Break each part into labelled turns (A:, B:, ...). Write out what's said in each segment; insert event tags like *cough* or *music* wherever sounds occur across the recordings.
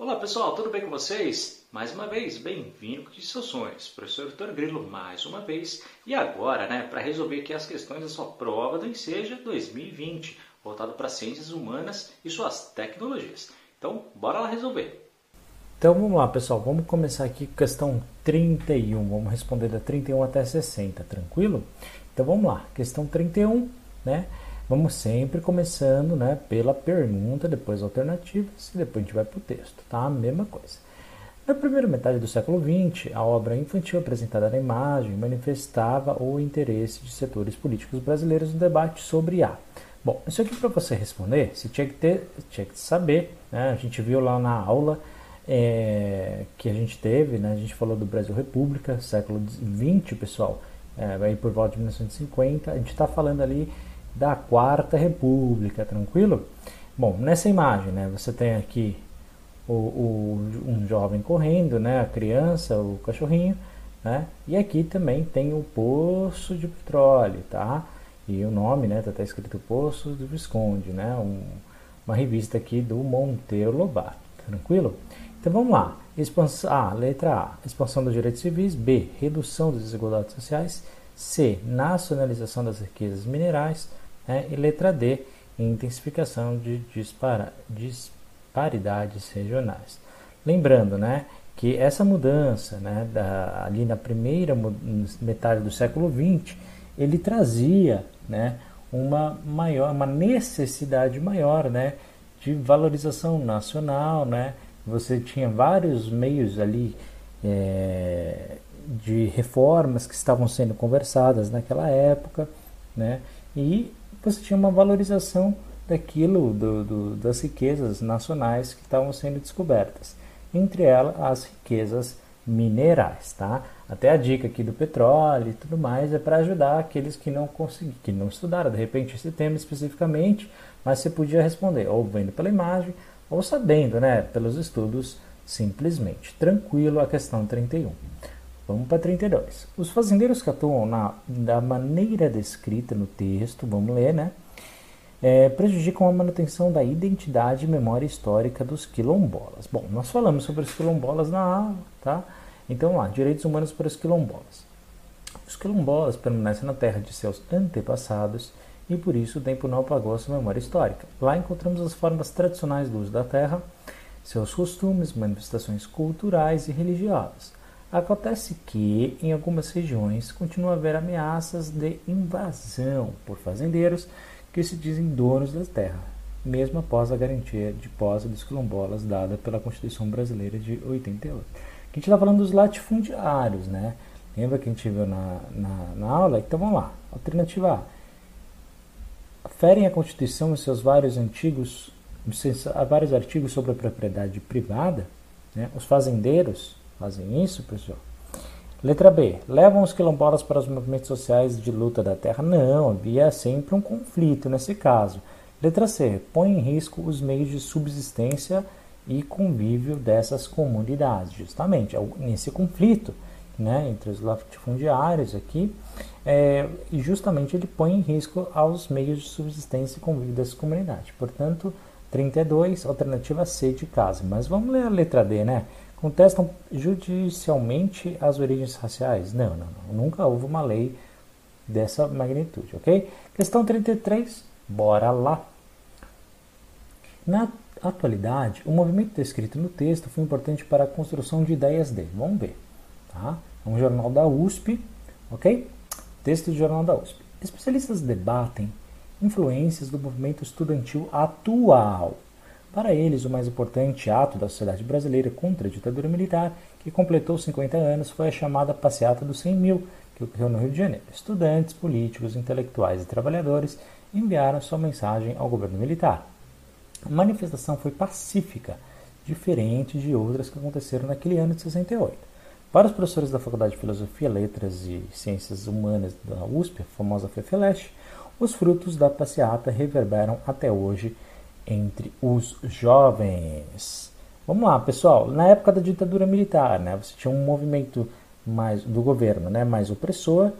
A: Olá pessoal, tudo bem com vocês? Mais uma vez, bem-vindo de seus sonhos. Professor Vitor Grilo, mais uma vez. E agora, né, para resolver aqui as questões da sua prova do Enseja 2020, voltado para ciências humanas e suas tecnologias. Então, bora lá resolver.
B: Então vamos lá, pessoal. Vamos começar aqui com questão 31. Vamos responder da 31 até 60, tranquilo? Então vamos lá. Questão 31, né? Vamos sempre começando né, pela pergunta, depois alternativas e depois a gente vai para o texto, tá? Mesma coisa. Na primeira metade do século XX, a obra infantil apresentada na imagem manifestava o interesse de setores políticos brasileiros no debate sobre a. Bom, isso aqui para você responder, você tinha que ter, tinha que saber, né? A gente viu lá na aula é, que a gente teve, né? A gente falou do Brasil República, século XX, pessoal, é, aí por volta de 1950. A gente está falando ali da Quarta República, tranquilo? Bom, nessa imagem, né? Você tem aqui o, o, um jovem correndo, né? A criança, o cachorrinho, né? E aqui também tem o poço de petróleo, tá? E o nome, né? Tá, tá escrito Poço do Visconde, né? Um, uma revista aqui do Monteiro Lobato, tranquilo? Então vamos lá. Expansão, A, letra A, expansão dos direitos civis. B, redução das desigualdades sociais. C, nacionalização das riquezas minerais. Né? E letra D, intensificação de dispara, disparidades regionais. Lembrando, né, que essa mudança, né, da, ali na primeira metade do século XX, ele trazia, né, uma maior, uma necessidade maior, né, de valorização nacional, né, você tinha vários meios ali é, de reformas que estavam sendo conversadas naquela época, né? E você tinha uma valorização daquilo, do, do, das riquezas nacionais que estavam sendo descobertas, entre elas as riquezas minerais, tá? Até a dica aqui do petróleo e tudo mais é para ajudar aqueles que não conseguiram, que não estudaram de repente esse tema especificamente, mas você podia responder ou vendo pela imagem ou sabendo, né, pelos estudos, simplesmente. Tranquilo a questão 31. Vamos para 32. Os fazendeiros que atuam na, da maneira descrita no texto, vamos ler, né? É, prejudicam a manutenção da identidade e memória histórica dos quilombolas. Bom, nós falamos sobre os quilombolas na aula, tá? Então lá, direitos humanos para os quilombolas. Os quilombolas permanecem na terra de seus antepassados e por isso o tempo não apagou a sua memória histórica. Lá encontramos as formas tradicionais do uso da terra, seus costumes, manifestações culturais e religiosas. Acontece que, em algumas regiões, continua a haver ameaças de invasão por fazendeiros que se dizem donos da terra, mesmo após a garantia de posse dos quilombolas dada pela Constituição Brasileira de 88. A gente está falando dos latifundiários, né? Lembra que a gente viu na, na, na aula? Então vamos lá. Alternativa A ferem a Constituição e seus vários antigos vários artigos sobre a propriedade privada, né? os fazendeiros fazem isso, pessoal. Letra B. Levam os quilombolas para os movimentos sociais de luta da terra? Não, havia sempre um conflito nesse caso. Letra C. Põe em risco os meios de subsistência e convívio dessas comunidades. Justamente, nesse conflito né, entre os latifundiários aqui, é, e justamente ele põe em risco aos meios de subsistência e convívio dessa comunidade. Portanto, 32, alternativa C de casa. Mas vamos ler a letra D, né? Contestam judicialmente as origens raciais? Não, não, não. Nunca houve uma lei dessa magnitude, ok? Questão 33, bora lá. Na atualidade, o movimento descrito no texto foi importante para a construção de ideias de. Vamos ver, tá? É um jornal da USP, ok? Texto do jornal da USP. Especialistas debatem influências do movimento estudantil atual. Para eles, o mais importante ato da sociedade brasileira contra a ditadura militar, que completou 50 anos, foi a chamada Passeata dos 100 mil, que ocorreu no Rio de Janeiro. Estudantes, políticos, intelectuais e trabalhadores enviaram sua mensagem ao governo militar. A manifestação foi pacífica, diferente de outras que aconteceram naquele ano de 68. Para os professores da Faculdade de Filosofia, Letras e Ciências Humanas da USP, a famosa FEFELESH, os frutos da passeata reverberam até hoje entre os jovens. Vamos lá, pessoal. Na época da ditadura militar, né, você tinha um movimento mais do governo, né, mais opressor,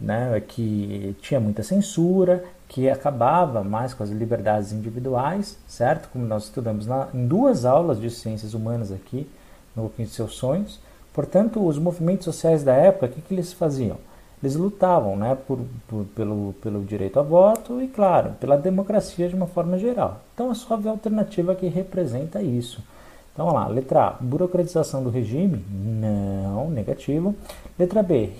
B: né, que tinha muita censura, que acabava mais com as liberdades individuais, certo? Como nós estudamos na, em duas aulas de ciências humanas aqui, no Quinto de Seus Sonhos. Portanto, os movimentos sociais da época, o que, que eles faziam? Eles lutavam né, por, por, pelo, pelo direito a voto e, claro, pela democracia de uma forma geral. Então, a sua alternativa que representa isso. Então, lá. Letra A, burocratização do regime? Não, negativo. Letra B,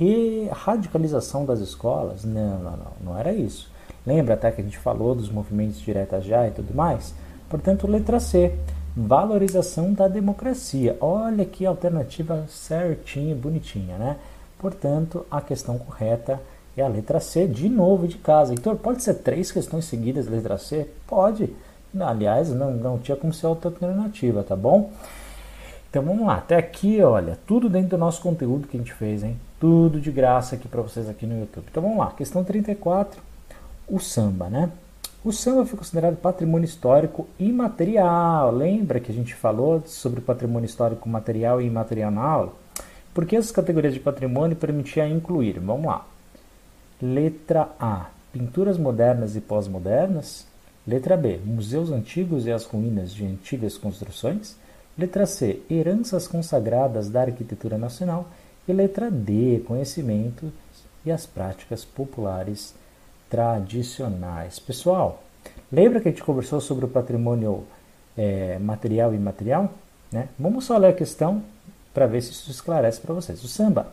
B: radicalização das escolas? Não, não, não, não era isso. Lembra até que a gente falou dos movimentos diretas já e tudo mais? Portanto, letra C, valorização da democracia. Olha que alternativa certinha, bonitinha, né? Portanto, a questão correta é a letra C, de novo de casa. Heitor, pode ser três questões seguidas letra C? Pode. Aliás, não, não tinha como ser outra alternativa, tá bom? Então vamos lá, até aqui, olha, tudo dentro do nosso conteúdo que a gente fez, hein? Tudo de graça aqui para vocês aqui no YouTube. Então vamos lá, questão 34 o samba, né? O samba foi considerado patrimônio histórico imaterial. Lembra que a gente falou sobre patrimônio histórico material e imaterial na aula? Porque essas categorias de patrimônio permitiam incluir, vamos lá. Letra A, pinturas modernas e pós-modernas. Letra B, museus antigos e as ruínas de antigas construções. Letra C, heranças consagradas da arquitetura nacional. E letra D, conhecimento e as práticas populares tradicionais. Pessoal, lembra que a gente conversou sobre o patrimônio é, material e imaterial? Né? Vamos só ler a questão para ver se isso esclarece para vocês. O samba,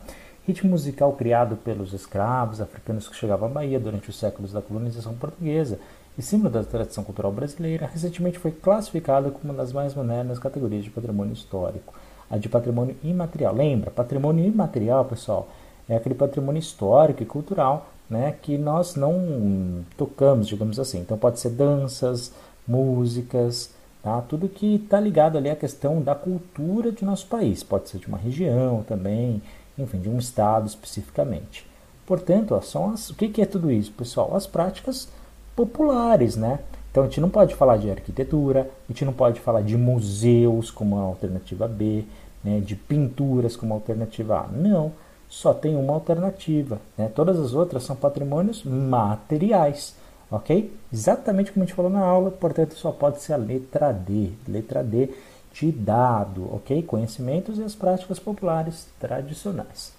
B: ritmo musical criado pelos escravos africanos que chegavam à Bahia durante os séculos da colonização portuguesa e símbolo da tradição cultural brasileira, recentemente foi classificado como uma das mais modernas categorias de patrimônio histórico, a de patrimônio imaterial. Lembra, patrimônio imaterial, pessoal, é aquele patrimônio histórico e cultural né, que nós não tocamos, digamos assim. Então pode ser danças, músicas, tá? tudo que está ligado ali à questão da cultura de nosso país. Pode ser de uma região também, enfim, de um estado especificamente. Portanto, ó, são as, o que, que é tudo isso, pessoal? As práticas populares, né? Então a gente não pode falar de arquitetura, a gente não pode falar de museus como alternativa B, né, de pinturas como alternativa A. Não só tem uma alternativa. Né? Todas as outras são patrimônios materiais. Ok? Exatamente como a gente falou na aula, portanto, só pode ser a letra D. Letra D de dado, ok? Conhecimentos e as práticas populares tradicionais.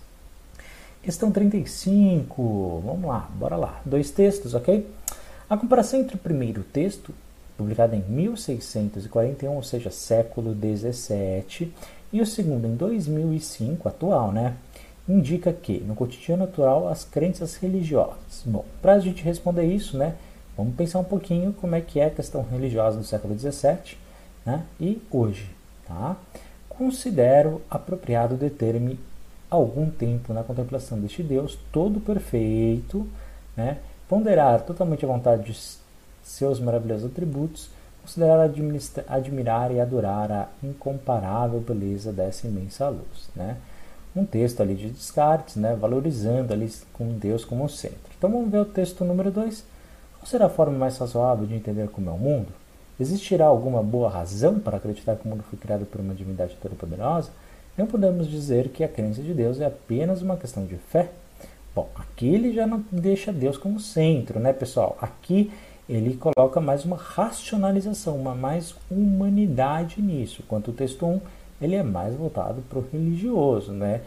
B: Questão 35, vamos lá, bora lá. Dois textos, ok? A comparação entre o primeiro texto, publicado em 1641, ou seja, século 17, e o segundo em 2005, atual, né? indica que, no cotidiano natural, as crenças religiosas. Bom, para a gente responder isso, né, vamos pensar um pouquinho como é que é a questão religiosa no século XVII né, e hoje. Tá? Considero apropriado deter-me algum tempo na contemplação deste Deus todo perfeito, né, ponderar totalmente a vontade de seus maravilhosos atributos, considerar admirar e adorar a incomparável beleza dessa imensa luz. Né? um texto ali de Descartes, né, valorizando ali com Deus como centro. Então vamos ver o texto número 2. Qual será a forma mais razoável de entender como é o mundo? Existirá alguma boa razão para acreditar que o mundo foi criado por uma divindade todo-poderosa? Não podemos dizer que a crença de Deus é apenas uma questão de fé. Bom, aqui ele já não deixa Deus como centro, né, pessoal? Aqui ele coloca mais uma racionalização, uma mais humanidade nisso. Quanto o texto 1, um, ele é mais voltado para o religioso, né?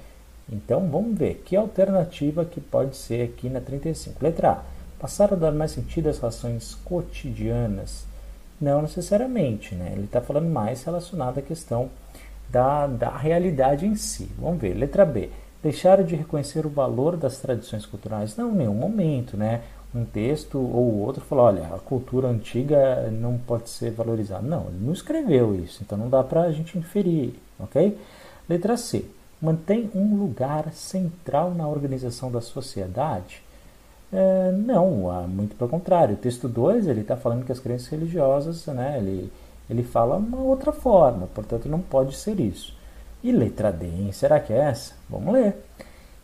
B: Então vamos ver que alternativa que pode ser aqui na 35. Letra A. Passar a dar mais sentido às relações cotidianas? Não necessariamente, né? Ele está falando mais relacionado à questão da, da realidade em si. Vamos ver. Letra B. Deixar de reconhecer o valor das tradições culturais? Não, em nenhum momento, né? um texto ou outro falou, olha, a cultura antiga não pode ser valorizada. Não, ele não escreveu isso, então não dá para a gente inferir, ok? Letra C. Mantém um lugar central na organização da sociedade? É, não, muito pelo contrário. O texto 2 ele está falando que as crenças religiosas, né, ele, ele fala uma outra forma, portanto não pode ser isso. E letra D, hein? será que é essa? Vamos ler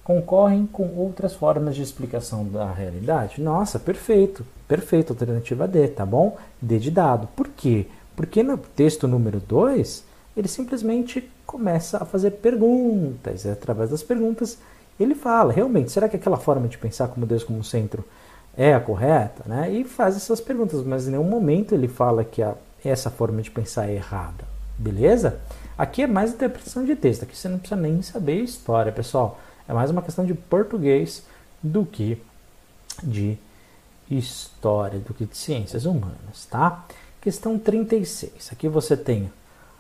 B: concorrem com outras formas de explicação da realidade? Nossa, perfeito, perfeito, alternativa D, tá bom? D de dado. Por quê? Porque no texto número 2, ele simplesmente começa a fazer perguntas, e através das perguntas ele fala, realmente, será que aquela forma de pensar como Deus como centro é a correta, né? E faz essas perguntas, mas em nenhum momento ele fala que a, essa forma de pensar é errada, beleza? Aqui é mais interpretação de texto, aqui você não precisa nem saber história, pessoal. É mais uma questão de português do que de história, do que de ciências humanas, tá? Questão 36. Aqui você tem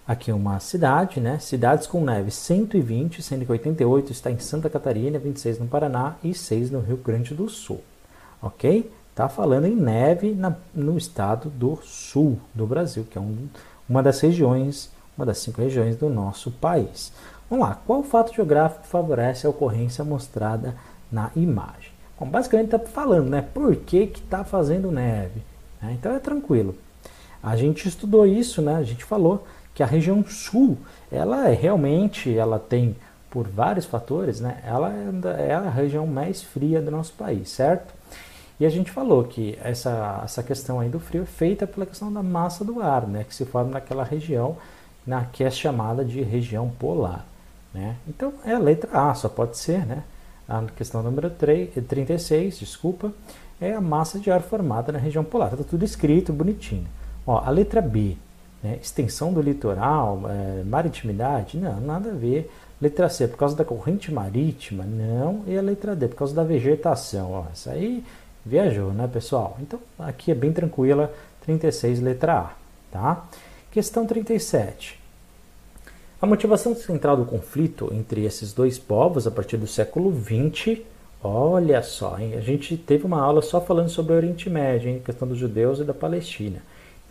B: aqui uma cidade, né? Cidades com neve 120, sendo que 88 está em Santa Catarina, 26 no Paraná e 6 no Rio Grande do Sul. Ok? Tá falando em neve na, no estado do sul do Brasil, que é um, uma das regiões, uma das cinco regiões do nosso país. Vamos lá, qual fato geográfico favorece a ocorrência mostrada na imagem? Bom, basicamente está falando, né? Por que está fazendo neve? Né? Então é tranquilo. A gente estudou isso, né? A gente falou que a região sul, ela é realmente, ela tem por vários fatores, né? Ela é, é a região mais fria do nosso país, certo? E a gente falou que essa, essa questão aí do frio é feita pela questão da massa do ar, né? Que se forma naquela região, na, que é chamada de região polar. Né? Então é a letra A, só pode ser, né? A questão número 3, 36, desculpa, é a massa de ar formada na região polar. Está tudo escrito bonitinho. Ó, a letra B, né? extensão do litoral, é, maritimidade, não, nada a ver. Letra C, por causa da corrente marítima, não. E a letra D, por causa da vegetação. Ó, isso aí viajou, né, pessoal? Então, aqui é bem tranquila, 36, letra A. Tá? Questão 37. A motivação central do conflito entre esses dois povos a partir do século XX, olha só, hein? a gente teve uma aula só falando sobre o Oriente Médio, hein? questão dos judeus e da Palestina.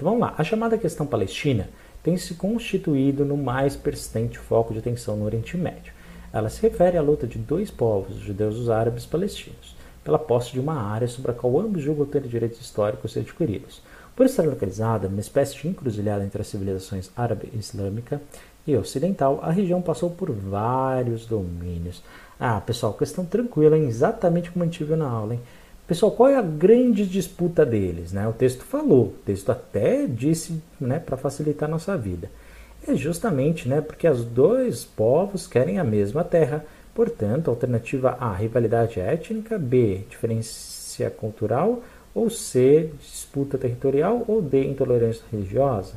B: Então vamos lá, a chamada questão palestina tem se constituído no mais persistente foco de atenção no Oriente Médio. Ela se refere à luta de dois povos, os judeus e os árabes palestinos, pela posse de uma área sobre a qual ambos julgam ter direitos históricos adquiridos. Por estar localizada numa espécie de encruzilhada entre as civilizações árabe e islâmica, e ocidental, a região passou por vários domínios. Ah, pessoal, questão tranquila, hein? exatamente como a gente viu na aula. Hein? Pessoal, qual é a grande disputa deles? Né? O texto falou, o texto até disse né, para facilitar a nossa vida. É justamente né, porque os dois povos querem a mesma terra, portanto, alternativa A, rivalidade étnica, B, diferença cultural, ou C, disputa territorial, ou D, intolerância religiosa.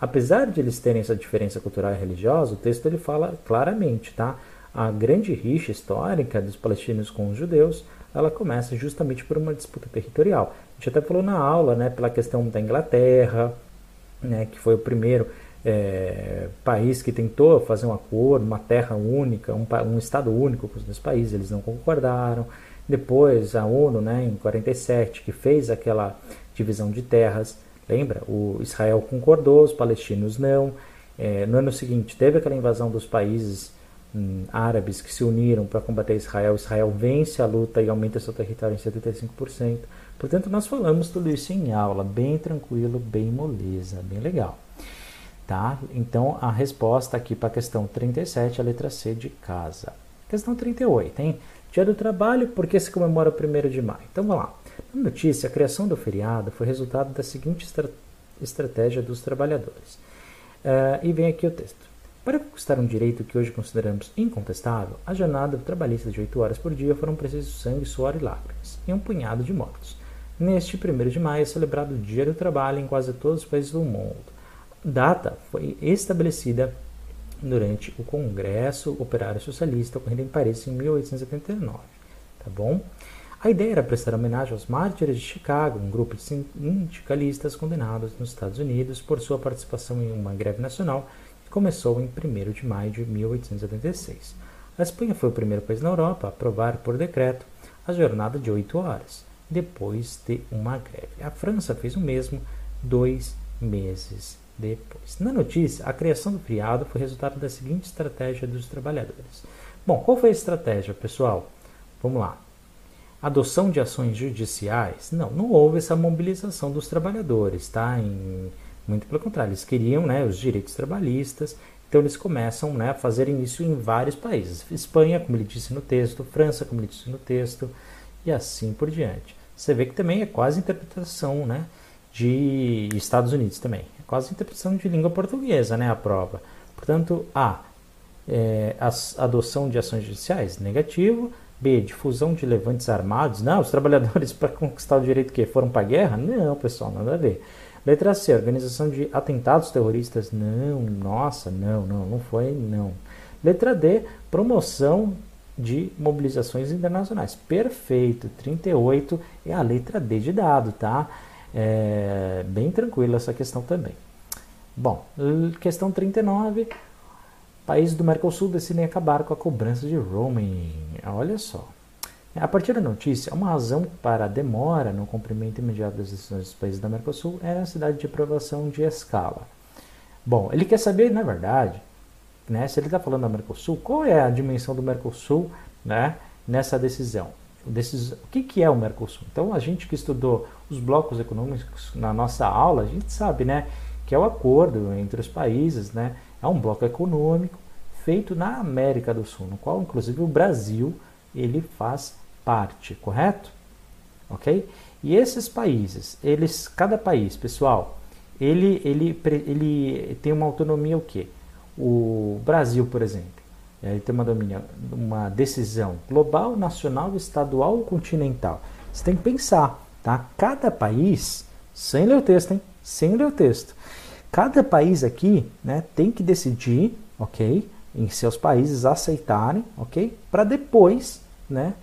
B: Apesar de eles terem essa diferença cultural e religiosa, o texto ele fala claramente, tá? A grande rixa histórica dos palestinos com os judeus, ela começa justamente por uma disputa territorial. A gente até falou na aula, né, pela questão da Inglaterra, né, que foi o primeiro é, país que tentou fazer um acordo, uma terra única, um, um estado único com os dois países, eles não concordaram. Depois a ONU, né, em 47, que fez aquela divisão de terras, Lembra? O Israel concordou, os palestinos não. É, no ano seguinte, teve aquela invasão dos países hum, árabes que se uniram para combater Israel. Israel vence a luta e aumenta seu território em 75%. Portanto, nós falamos tudo isso em aula, bem tranquilo, bem moleza, bem legal. Tá? Então, a resposta aqui para a questão 37, a letra C de casa. Questão 38, hein? Dia do trabalho, por que se comemora o 1 de maio? Então, vamos lá. Na notícia, a criação do feriado foi resultado da seguinte estra estratégia dos trabalhadores. Uh, e vem aqui o texto. Para conquistar um direito que hoje consideramos incontestável, a jornada trabalhista de 8 horas por dia foram precisos sangue, suor e lágrimas, e um punhado de mortos. Neste 1 de maio é celebrado o Dia do Trabalho em quase todos os países do mundo. A data foi estabelecida durante o Congresso Operário Socialista ocorrido em Paris em 1879. Tá bom? A ideia era prestar homenagem aos mártires de Chicago, um grupo de sindicalistas condenados nos Estados Unidos por sua participação em uma greve nacional começou em 1 de maio de 1886. A Espanha foi o primeiro país na Europa a aprovar por decreto a jornada de oito horas, depois de uma greve. A França fez o mesmo dois meses depois. Na notícia, a criação do feriado foi resultado da seguinte estratégia dos trabalhadores. Bom, qual foi a estratégia, pessoal? Vamos lá adoção de ações judiciais, não, não houve essa mobilização dos trabalhadores, tá? Em, muito pelo contrário, eles queriam né, os direitos trabalhistas, então eles começam né, a fazerem isso em vários países. Espanha, como ele disse no texto, França, como ele disse no texto, e assim por diante. Você vê que também é quase interpretação né, de Estados Unidos também. É quase interpretação de língua portuguesa, né, a prova. Portanto, A, é, adoção de ações judiciais, negativo. B. Difusão de levantes armados. Não, os trabalhadores *laughs* para conquistar o direito que foram para a guerra? Não, pessoal, nada a ver. Letra C. Organização de atentados terroristas? Não, nossa, não, não, não foi, não. Letra D. Promoção de mobilizações internacionais. Perfeito. 38 é a letra D de dado, tá? É bem tranquila essa questão também. Bom, questão 39. Países do Mercosul decidem acabar com a cobrança de roaming. Olha só. A partir da notícia, uma razão para a demora no cumprimento imediato das decisões dos países da Mercosul é a necessidade de aprovação de escala. Bom, ele quer saber, na verdade, né, se ele está falando da Mercosul, qual é a dimensão do Mercosul né, nessa decisão? O que, que é o Mercosul? Então, a gente que estudou os blocos econômicos na nossa aula, a gente sabe né, que é o acordo entre os países, né, é um bloco econômico feito na América do Sul, no qual, inclusive, o Brasil ele faz parte, correto? Ok? E esses países, eles, cada país, pessoal, ele, ele, ele tem uma autonomia o quê? O Brasil, por exemplo, ele tem uma, domínio, uma decisão global, nacional, estadual ou continental. Você tem que pensar, tá? Cada país, sem ler o texto, hein? Sem ler o texto. Cada país aqui, né, tem que decidir, ok? Em seus países aceitarem, ok? Para depois, né,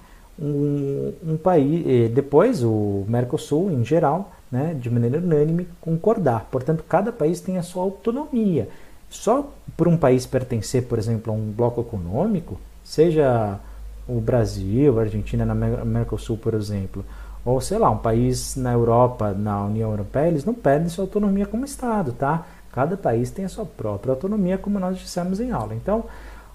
B: um, um país, eh, depois o Mercosul em geral, né, de maneira unânime, concordar. Portanto, cada país tem a sua autonomia. Só por um país pertencer, por exemplo, a um bloco econômico, seja o Brasil, a Argentina na Mercosul, por exemplo, ou sei lá, um país na Europa, na União Europeia, eles não perdem sua autonomia como Estado, tá? Cada país tem a sua própria autonomia, como nós dissemos em aula. Então,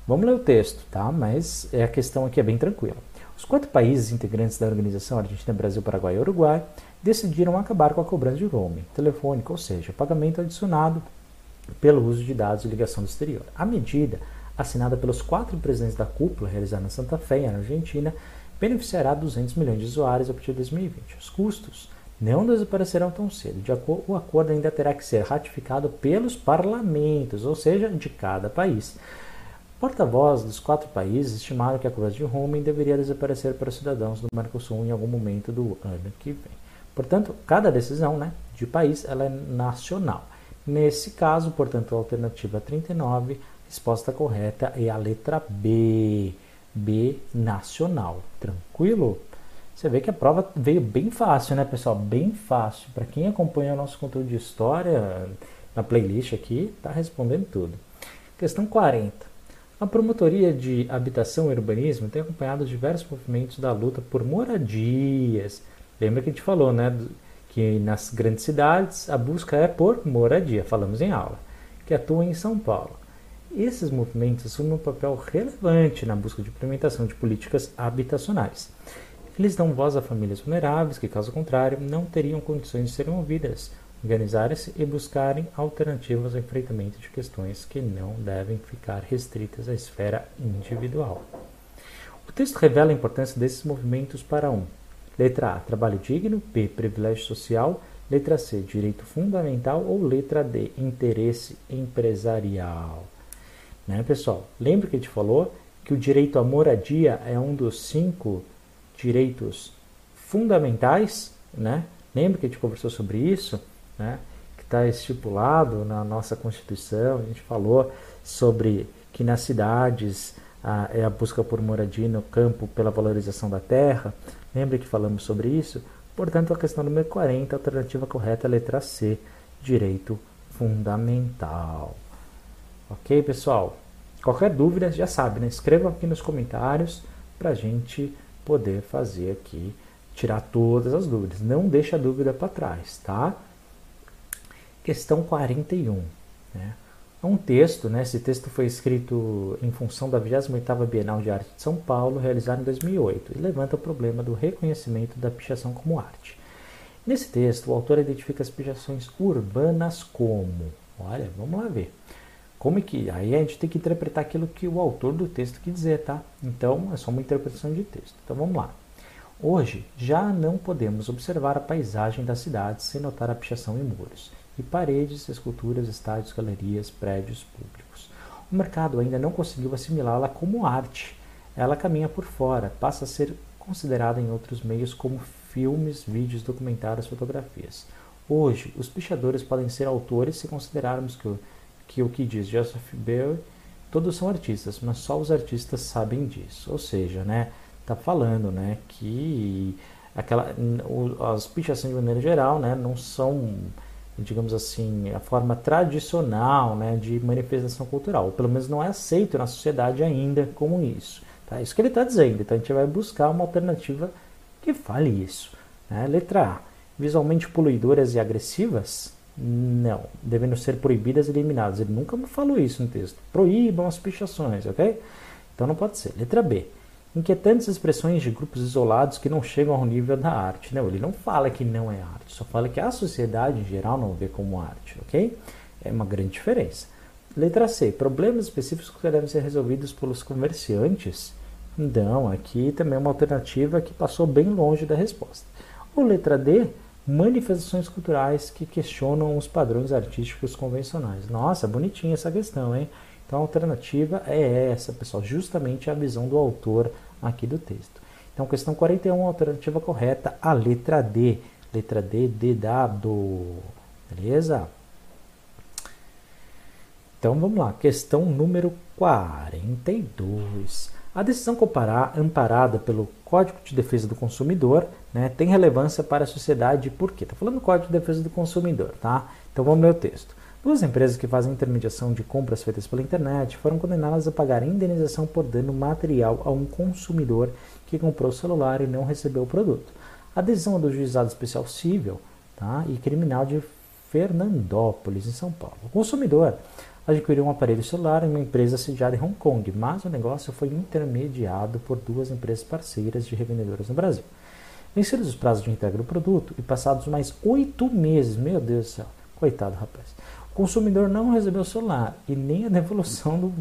B: vamos ler o texto, tá? Mas é a questão aqui é bem tranquila. Os quatro países integrantes da organização Argentina, Brasil, Paraguai e Uruguai decidiram acabar com a cobrança de roaming telefônico, ou seja, pagamento adicionado pelo uso de dados e ligação do exterior. A medida, assinada pelos quatro presidentes da cúpula, realizada na Santa Fé, na Argentina, beneficiará 200 milhões de usuários a partir de 2020. Os custos não desaparecerão tão cedo. Acordo, o acordo ainda terá que ser ratificado pelos parlamentos, ou seja, de cada país. Porta-voz dos quatro países estimaram que a cobrança de roaming deveria desaparecer para os cidadãos do Mercosul em algum momento do ano que vem. Portanto, cada decisão né, de país ela é nacional. Nesse caso, portanto, a alternativa 39, resposta correta é a letra B. B, nacional. Tranquilo? Você vê que a prova veio bem fácil, né, pessoal? Bem fácil. Para quem acompanha o nosso conteúdo de história na playlist aqui, está respondendo tudo. Questão 40. A Promotoria de Habitação e Urbanismo tem acompanhado diversos movimentos da luta por moradias. Lembra que a gente falou, né, que nas grandes cidades a busca é por moradia, falamos em aula, que atua em São Paulo. Esses movimentos assumem um papel relevante na busca de implementação de políticas habitacionais. Eles dão voz a famílias vulneráveis que, caso contrário, não teriam condições de serem ouvidas, organizarem-se e buscarem alternativas ao enfrentamento de questões que não devem ficar restritas à esfera individual. O texto revela a importância desses movimentos para um. Letra A, trabalho digno, B, privilégio social, letra C, direito fundamental ou letra D, interesse empresarial. Né, pessoal? Lembra que a gente falou que o direito à moradia é um dos cinco direitos fundamentais, né? Lembra que a gente conversou sobre isso? Né, que está estipulado na nossa Constituição. A gente falou sobre que nas cidades é a busca por moradia no campo pela valorização da terra. Lembra que falamos sobre isso? Portanto, a questão número 40, a alternativa correta é letra C, direito fundamental. Ok, pessoal? Qualquer dúvida, já sabe, né? Escreva aqui nos comentários para a gente poder fazer aqui, tirar todas as dúvidas. Não deixa a dúvida para trás, tá? Questão 41. Né? É um texto, né? esse texto foi escrito em função da 28ª Bienal de Arte de São Paulo, realizada em 2008, e levanta o problema do reconhecimento da pichação como arte. Nesse texto, o autor identifica as pichações urbanas como, olha, vamos lá ver. Como é que, aí a gente tem que interpretar aquilo que o autor do texto quer dizer, tá? Então, é só uma interpretação de texto. Então, vamos lá. Hoje, já não podemos observar a paisagem da cidade sem notar a pichação em muros e paredes, esculturas, estádios, galerias, prédios públicos. O mercado ainda não conseguiu assimilá-la como arte. ela caminha por fora, passa a ser considerada em outros meios como filmes, vídeos, documentários, fotografias. Hoje, os pichadores podem ser autores se considerarmos que o que, o que diz Joseph Bell, todos são artistas, mas só os artistas sabem disso. Ou seja, né, tá falando né, que aquela, as pichações de maneira geral né, não são digamos assim, a forma tradicional né, de manifestação cultural. Ou pelo menos não é aceito na sociedade ainda como isso. Tá? Isso que ele está dizendo. Então a gente vai buscar uma alternativa que fale isso. Né? Letra A. Visualmente poluidoras e agressivas? Não. Devendo ser proibidas e eliminadas. Ele nunca falou isso no texto. Proíbam as pichações, ok? Então não pode ser. Letra B inquietantes expressões de grupos isolados que não chegam ao nível da arte. Não, ele não fala que não é arte, só fala que a sociedade em geral não vê como arte, ok? É uma grande diferença. Letra C. Problemas específicos que devem ser resolvidos pelos comerciantes. Não, aqui também é uma alternativa que passou bem longe da resposta. Ou letra D. Manifestações culturais que questionam os padrões artísticos convencionais. Nossa, bonitinha essa questão, hein? Então a alternativa é essa, pessoal, justamente a visão do autor aqui do texto. Então, questão 41, alternativa correta, a letra D. Letra D, D dado. Beleza? Então, vamos lá. Questão número 42. A decisão comparar, amparada pelo Código de Defesa do Consumidor né, tem relevância para a sociedade. Por quê? Está falando do Código de Defesa do Consumidor, tá? Então, vamos ler o texto. Duas empresas que fazem intermediação de compras feitas pela internet foram condenadas a pagar indenização por dano material a um consumidor que comprou o celular e não recebeu o produto. A decisão é do Juizado Especial Civil tá, e Criminal de Fernandópolis, em São Paulo. O consumidor adquiriu um aparelho celular em uma empresa sediada em Hong Kong, mas o negócio foi intermediado por duas empresas parceiras de revendedoras no Brasil. Vencidos os prazos de entrega do produto e passados mais oito meses, meu Deus do céu, coitado rapaz, o consumidor não recebeu o celular e nem a devolução do,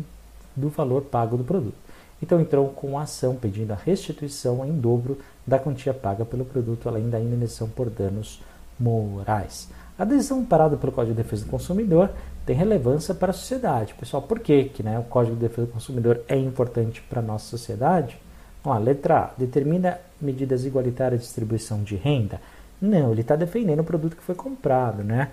B: do valor pago do produto. Então entrou com ação pedindo a restituição em dobro da quantia paga pelo produto, além da indenização por danos morais. A decisão parada pelo Código de Defesa do Consumidor tem relevância para a sociedade. Pessoal, por que, que né, o Código de Defesa do Consumidor é importante para a nossa sociedade? Vamos lá, letra A. Determina medidas igualitárias de distribuição de renda? Não, ele está defendendo o produto que foi comprado, né?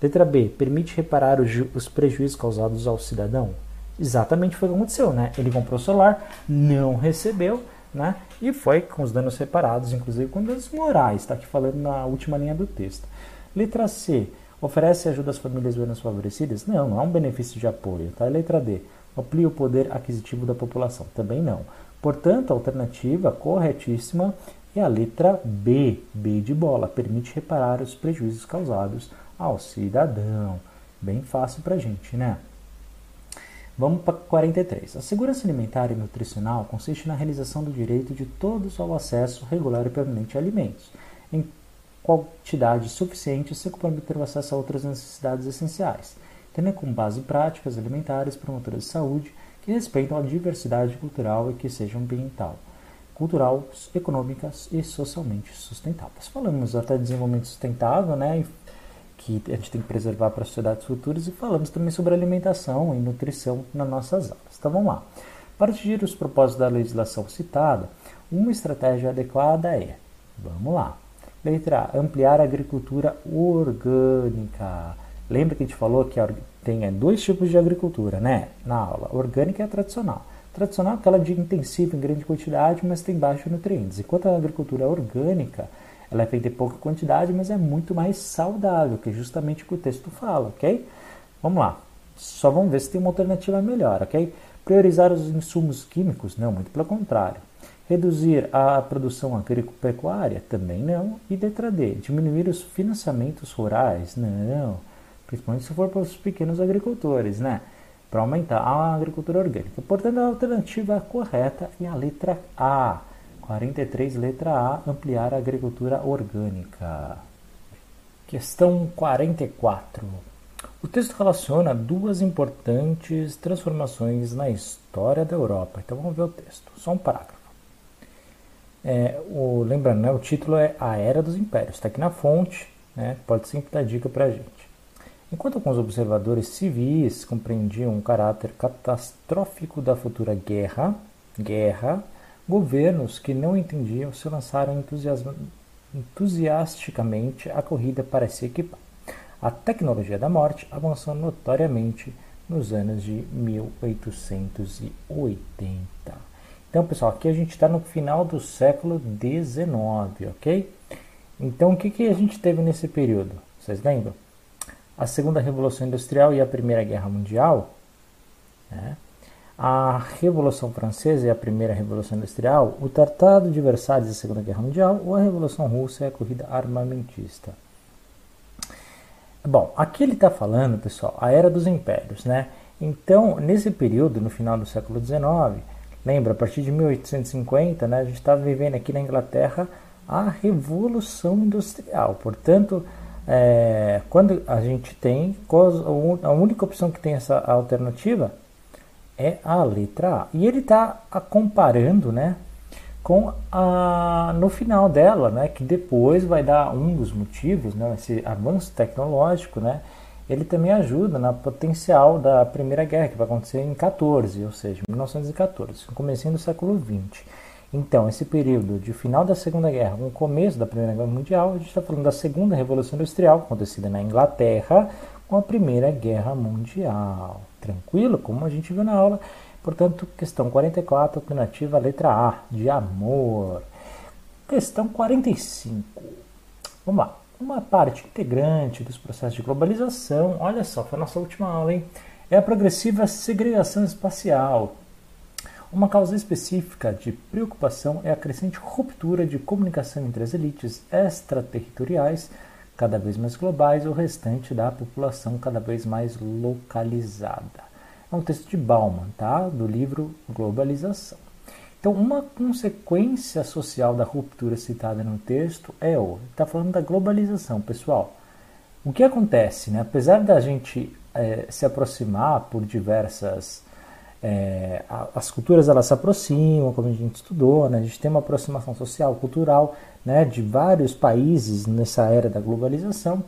B: Letra B. Permite reparar os prejuízos causados ao cidadão? Exatamente foi o que aconteceu, né? Ele comprou o celular, não recebeu, né? E foi com os danos reparados, inclusive com danos morais, está aqui falando na última linha do texto. Letra C. Oferece ajuda às famílias menos favorecidas? Não, não é um benefício de apoio, tá? Letra D. Amplia o poder aquisitivo da população? Também não. Portanto, a alternativa corretíssima é a letra B, B de bola. Permite reparar os prejuízos causados ao cidadão. Bem fácil para a gente, né? Vamos para 43. A segurança alimentar e nutricional consiste na realização do direito de todos ao acesso regular e permanente a alimentos, em quantidade suficiente sem comprometer o acesso a outras necessidades essenciais, tendo como base práticas alimentares promotoras de saúde que respeitam a diversidade cultural e que sejam ambiental, cultural, econômicas e socialmente sustentáveis. Falamos até de desenvolvimento sustentável, né? Que a gente tem que preservar para sociedades futuras e falamos também sobre alimentação e nutrição nas nossas aulas. Então vamos lá. Para atingir os propósitos da legislação citada, uma estratégia adequada é, vamos lá, letra A, ampliar a agricultura orgânica. Lembra que a gente falou que tem é, dois tipos de agricultura, né? Na aula, orgânica e a tradicional. Tradicional é aquela de intensiva em grande quantidade, mas tem baixos nutrientes. Enquanto a agricultura orgânica ela é feita em pouca quantidade, mas é muito mais saudável, que é justamente o que o texto fala, ok? Vamos lá. Só vamos ver se tem uma alternativa melhor, ok? Priorizar os insumos químicos? Não, muito pelo contrário. Reduzir a produção agrícola-pecuária? Também não. E letra D, diminuir os financiamentos rurais? Não. Principalmente se for para os pequenos agricultores, né? Para aumentar a agricultura orgânica. Portanto, a alternativa correta é a letra A. 43, letra A, ampliar a agricultura orgânica. Questão 44. O texto relaciona duas importantes transformações na história da Europa. Então vamos ver o texto, só um parágrafo. É, o, lembrando, né, o título é A Era dos Impérios, está aqui na fonte, né, pode sempre dar dica para a gente. Enquanto alguns observadores civis compreendiam o caráter catastrófico da futura guerra, guerra, governos que não entendiam se lançaram entusiasticamente a corrida para se equipar. A tecnologia da morte avançou notoriamente nos anos de 1880. Então, pessoal, aqui a gente está no final do século XIX, ok? Então, o que, que a gente teve nesse período? Vocês lembram? A Segunda Revolução Industrial e a Primeira Guerra Mundial. Né? A Revolução Francesa e a Primeira Revolução Industrial, o Tratado de Versalhes e a Segunda Guerra Mundial, ou a Revolução Russa e a corrida armamentista. Bom, aqui ele está falando, pessoal, a Era dos Impérios, né? Então, nesse período, no final do século XIX, lembra, a partir de 1850, né, a gente estava vivendo aqui na Inglaterra a Revolução Industrial. Portanto, é, quando a gente tem, a única opção que tem essa alternativa é a letra A. E ele está comparando, né, com a, no final dela, né, que depois vai dar um dos motivos, né, esse avanço tecnológico, né, ele também ajuda na potencial da Primeira Guerra, que vai acontecer em 14, ou seja, 1914, começando do século 20. Então, esse período de final da Segunda Guerra com o começo da Primeira Guerra Mundial, a gente está falando da Segunda Revolução Industrial, acontecida na Inglaterra, com a Primeira Guerra Mundial. Tranquilo? Como a gente viu na aula. Portanto, questão 44, alternativa letra A, de amor. Questão 45. Vamos lá. Uma parte integrante dos processos de globalização, olha só, foi a nossa última aula, hein? É a progressiva segregação espacial. Uma causa específica de preocupação é a crescente ruptura de comunicação entre as elites extraterritoriais, cada vez mais globais, o restante da população cada vez mais localizada. É um texto de Bauman, tá? do livro Globalização. Então, uma consequência social da ruptura citada no texto é o. Está falando da globalização, pessoal. O que acontece, né? apesar da gente é, se aproximar por diversas é, as culturas elas se aproximam, como a gente estudou, né? a gente tem uma aproximação social, cultural né? de vários países nessa era da globalização,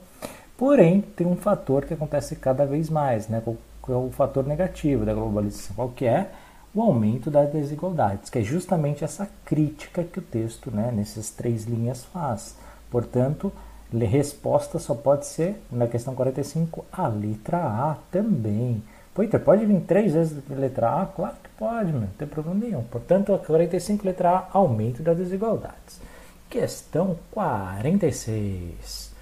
B: porém tem um fator que acontece cada vez mais, né? qual é o fator negativo da globalização, qual que é? O aumento das desigualdades, que é justamente essa crítica que o texto, né, nessas três linhas, faz. Portanto, resposta só pode ser, na questão 45, a letra A também. Poiter, pode vir três vezes a letra A? Claro que pode, não tem problema nenhum. Portanto, a 45, letra A, aumento das desigualdades. Questão 46.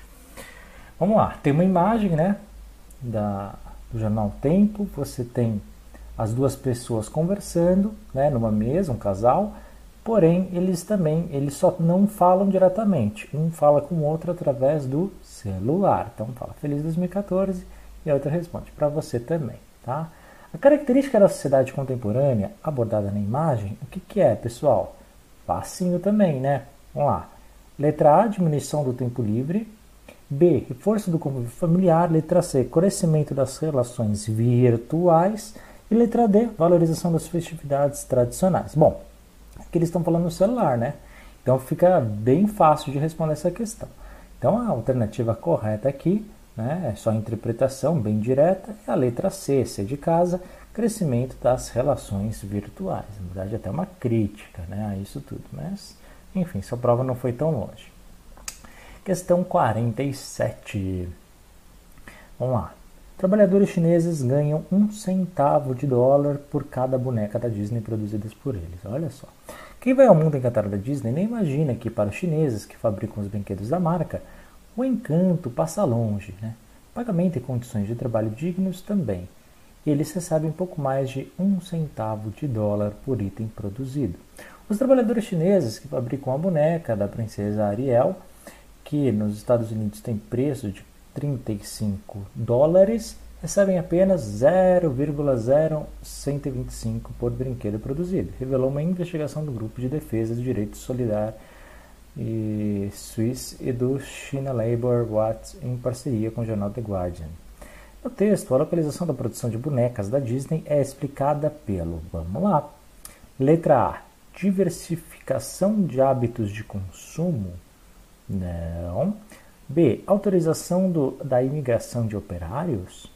B: Vamos lá, tem uma imagem, né, da, do jornal Tempo, você tem as duas pessoas conversando, né, numa mesa, um casal, porém eles também, eles só não falam diretamente. Um fala com o outro através do celular. Então fala Feliz 2014 e a outra responde para você também, tá? A característica da sociedade contemporânea abordada na imagem, o que, que é, pessoal? Facinho também, né? Vamos lá. Letra A, diminuição do tempo livre. B. Reforço do convívio familiar. Letra C. Crescimento das relações virtuais. E letra D. Valorização das festividades tradicionais. Bom, aqui eles estão falando no celular, né? Então fica bem fácil de responder essa questão. Então a alternativa correta aqui né, é só interpretação bem direta. É a letra C, C de casa, crescimento das relações virtuais. Na verdade, até uma crítica né, a isso tudo. Mas, enfim, sua prova não foi tão longe. Questão 47. Vamos lá. Trabalhadores chineses ganham um centavo de dólar por cada boneca da Disney produzidas por eles. Olha só. Quem vai ao mundo encantado da Disney nem imagina que para os chineses que fabricam os brinquedos da marca, o encanto passa longe. Né? Pagamento e condições de trabalho dignos também. Eles recebem pouco mais de um centavo de dólar por item produzido. Os trabalhadores chineses que fabricam a boneca da princesa Ariel que nos Estados Unidos tem preço de 35 dólares, recebem apenas 0,0125 por brinquedo produzido, revelou uma investigação do Grupo de Defesa de Direitos Solidários e Swiss e do China Labor Watch em parceria com o jornal The Guardian. No texto, a localização da produção de bonecas da Disney é explicada pelo, vamos lá, letra A, diversificação de hábitos de consumo não. B. Autorização do, da imigração de operários?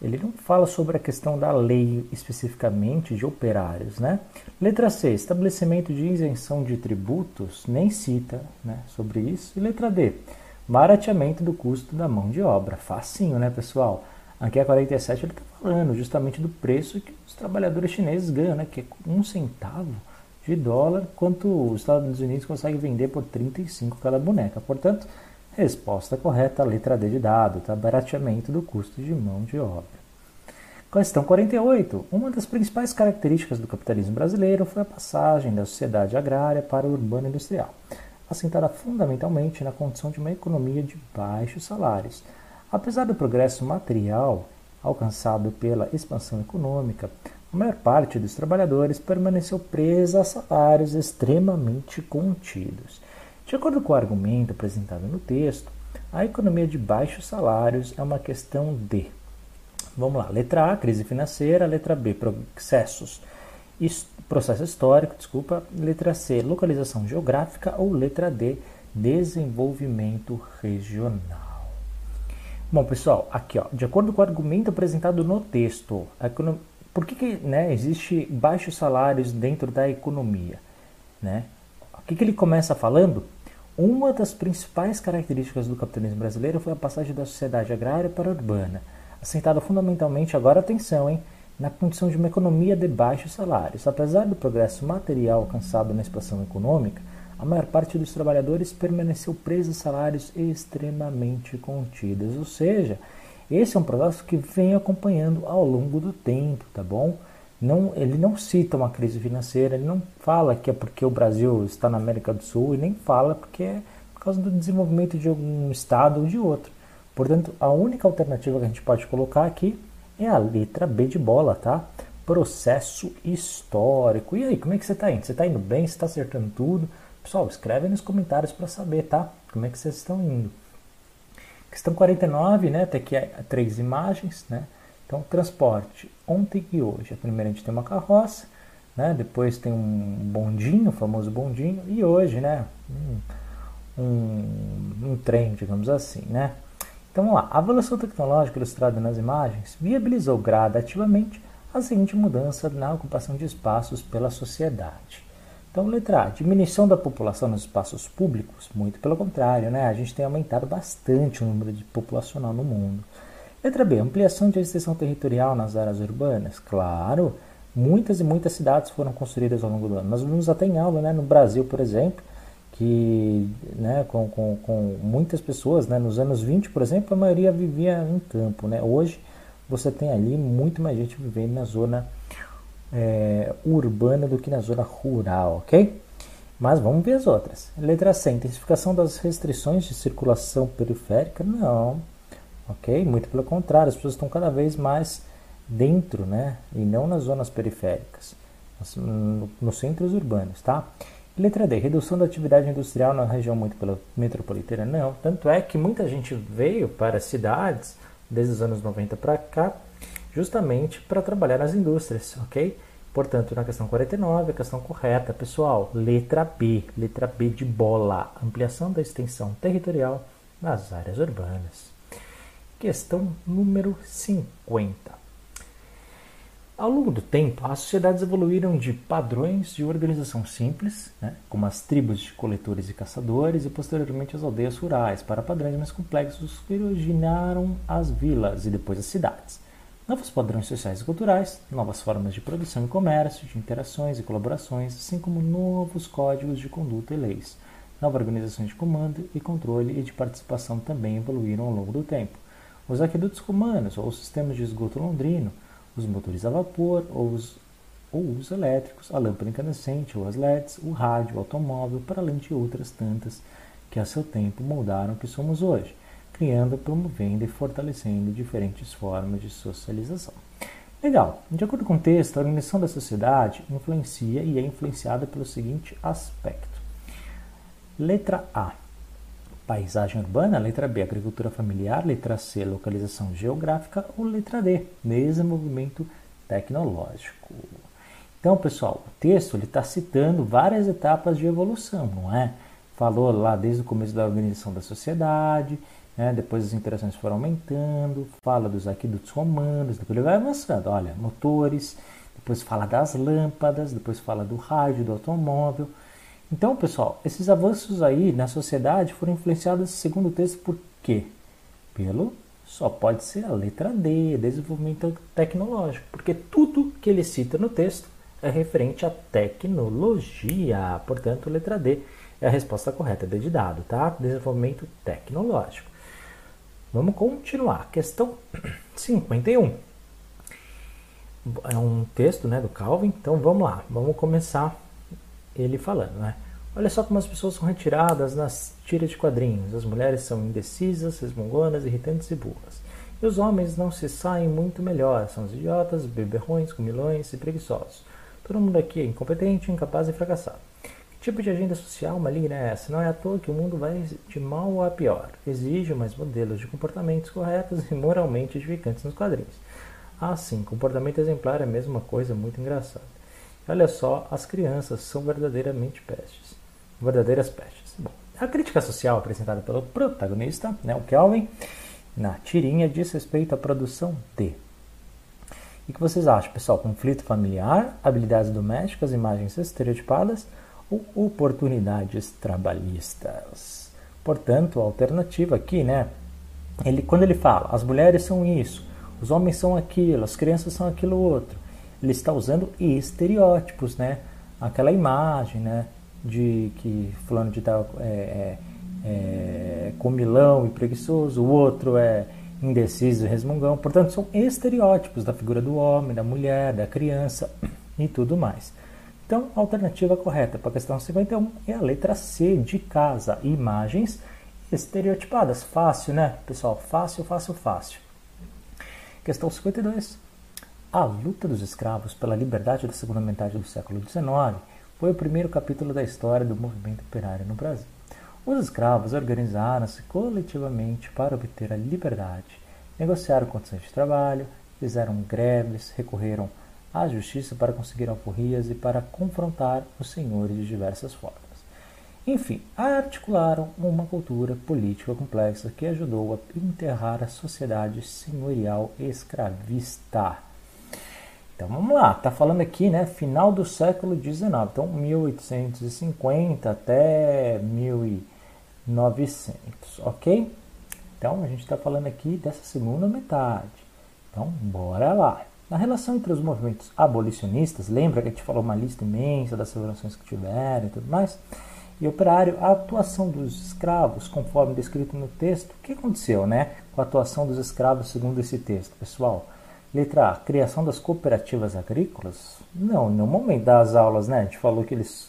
B: ele não fala sobre a questão da lei especificamente de operários, né? Letra C, estabelecimento de isenção de tributos, nem cita né, sobre isso. E letra D, barateamento do custo da mão de obra. Facinho, né, pessoal? Aqui a 47 ele está falando justamente do preço que os trabalhadores chineses ganham, né? Que é um centavo de dólar, quanto os Estados Unidos conseguem vender por 35 cada boneca. Portanto, resposta correta, letra D de dado, tá? barateamento do custo de mão de obra. Questão 48. Uma das principais características do capitalismo brasileiro foi a passagem da sociedade agrária para o urbano industrial, assentada fundamentalmente na condição de uma economia de baixos salários. Apesar do progresso material alcançado pela expansão econômica, a maior parte dos trabalhadores permaneceu presa a salários extremamente contidos. De acordo com o argumento apresentado no texto, a economia de baixos salários é uma questão de. Vamos lá, letra A, crise financeira, letra B, processos, processo histórico, desculpa, letra C, localização geográfica ou letra D, desenvolvimento regional. Bom, pessoal, aqui ó, de acordo com o argumento apresentado no texto, economia, por que, que né, existe baixos salários dentro da economia? Né? O que, que ele começa falando? Uma das principais características do capitalismo brasileiro foi a passagem da sociedade agrária para a urbana, assentada fundamentalmente, agora atenção, hein, na condição de uma economia de baixos salários. Apesar do progresso material alcançado na expansão econômica, a maior parte dos trabalhadores permaneceu presa a salários extremamente contidos, ou seja, esse é um processo que vem acompanhando ao longo do tempo, tá bom? Não, ele não cita uma crise financeira, ele não fala que é porque o Brasil está na América do Sul e nem fala porque é por causa do desenvolvimento de algum estado ou de outro. Portanto, a única alternativa que a gente pode colocar aqui é a letra B de bola, tá? Processo histórico. E aí, como é que você está indo? Você está indo bem? Você está acertando tudo? Pessoal, escreve nos comentários para saber, tá? Como é que vocês estão indo. Questão 49, né? Tem aqui três imagens, né? Então, transporte ontem e hoje. A primeira a gente tem uma carroça, né? Depois tem um bondinho, o famoso bondinho, e hoje, né? Um, um, um trem, digamos assim, né? Então, vamos lá. A evolução tecnológica ilustrada nas imagens viabilizou gradativamente a seguinte mudança na ocupação de espaços pela sociedade. Então, letra A, diminuição da população nos espaços públicos, muito pelo contrário, né? a gente tem aumentado bastante o número de populacional no mundo. Letra B, ampliação de extensão territorial nas áreas urbanas. Claro, muitas e muitas cidades foram construídas ao longo do ano. Nós vimos até em aula, né, no Brasil, por exemplo, que né, com, com, com muitas pessoas, né, nos anos 20, por exemplo, a maioria vivia em campo. Né? Hoje, você tem ali muito mais gente vivendo na zona é, urbana do que na zona rural, ok? Mas vamos ver as outras. Letra C, intensificação das restrições de circulação periférica? Não, ok? Muito pelo contrário, as pessoas estão cada vez mais dentro, né? E não nas zonas periféricas, nos centros urbanos, tá? Letra D, redução da atividade industrial na região muito metropolitana? Não, tanto é que muita gente veio para cidades desde os anos 90 para cá justamente para trabalhar nas indústrias, ok? Portanto, na questão 49, a questão correta, pessoal, letra B, letra B de bola, ampliação da extensão territorial nas áreas urbanas. Questão número 50. Ao longo do tempo, as sociedades evoluíram de padrões de organização simples, né, como as tribos de coletores e caçadores, e posteriormente as aldeias rurais, para padrões mais complexos que originaram as vilas e depois as cidades novos padrões sociais e culturais, novas formas de produção e comércio, de interações e colaborações, assim como novos códigos de conduta e leis. Novas organizações de comando e controle e de participação também evoluíram ao longo do tempo. Os aquedutos romanos, ou os sistemas de esgoto londrino, os motores a vapor, ou os, ou os elétricos, a lâmpada incandescente ou as LEDs, o rádio, o automóvel, para além de outras tantas que a seu tempo moldaram o que somos hoje criando, promovendo e fortalecendo diferentes formas de socialização. Legal. De acordo com o texto, a organização da sociedade influencia e é influenciada pelo seguinte aspecto. Letra A. Paisagem urbana. Letra B. Agricultura familiar. Letra C. Localização geográfica. Ou letra D. Desenvolvimento tecnológico. Então, pessoal, o texto está citando várias etapas de evolução, não é? Falou lá desde o começo da organização da sociedade, né? depois as interações foram aumentando, fala dos aquedutos romanos, depois ele vai avançando, olha, motores, depois fala das lâmpadas, depois fala do rádio, do automóvel. Então, pessoal, esses avanços aí na sociedade foram influenciados, segundo o texto, por quê? Pelo só pode ser a letra D, desenvolvimento tecnológico, porque tudo que ele cita no texto é referente à tecnologia. Portanto, letra D é a resposta correta, D de dado, tá? Desenvolvimento tecnológico. Vamos continuar. Questão 51. É um texto né, do Calvin, então vamos lá. Vamos começar ele falando, né? Olha só como as pessoas são retiradas nas tiras de quadrinhos. As mulheres são indecisas, resmungonas, irritantes e burras. E os homens não se saem muito melhor. São os idiotas, beberrões, comilões e preguiçosos. Todo mundo aqui é incompetente, incapaz e fracassado. Tipo de agenda social maligna é essa? Não é à toa que o mundo vai de mal a pior. Exige mais modelos de comportamentos corretos e moralmente edificantes nos quadrinhos. Ah, sim, comportamento exemplar é a mesma coisa muito engraçada. Olha só, as crianças são verdadeiramente pestes. Verdadeiras pestes. Bom, a crítica social apresentada pelo protagonista, né, o Kelvin, na tirinha diz respeito à produção de e que vocês acham, pessoal? Conflito familiar, habilidades domésticas, imagens estereotipadas oportunidades trabalhistas? Portanto, a alternativa aqui, né? Ele, quando ele fala, as mulheres são isso, os homens são aquilo, as crianças são aquilo outro, ele está usando estereótipos, né? Aquela imagem, né? De que fulano de tal é, é, é comilão e preguiçoso, o outro é indeciso e resmungão. Portanto, são estereótipos da figura do homem, da mulher, da criança e tudo mais. Então, a alternativa correta para a questão 51 é a letra C de casa. Imagens estereotipadas. Fácil, né, pessoal? Fácil, fácil, fácil. Questão 52. A luta dos escravos pela liberdade da segunda metade do século XIX foi o primeiro capítulo da história do movimento operário no Brasil. Os escravos organizaram-se coletivamente para obter a liberdade, negociaram condições de trabalho, fizeram greves, recorreram à justiça para conseguir alforrias e para confrontar os senhores de diversas formas. Enfim, articularam uma cultura política complexa que ajudou a enterrar a sociedade senhorial escravista. Então vamos lá, está falando aqui, né, final do século XIX, então 1850 até 1800 900, ok? Então, a gente está falando aqui dessa segunda metade. Então, bora lá. Na relação entre os movimentos abolicionistas, lembra que a gente falou uma lista imensa das celebrações que tiveram e tudo mais? E operário, a atuação dos escravos, conforme descrito no texto, o que aconteceu, né? Com a atuação dos escravos segundo esse texto, pessoal? Letra A, criação das cooperativas agrícolas? Não, no momento das aulas, né? A gente falou que eles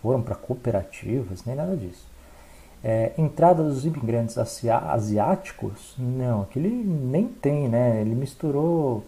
B: foram para cooperativas, nem nada disso. É, entrada dos imigrantes asiáticos? Não, aquele nem tem, né? Ele misturou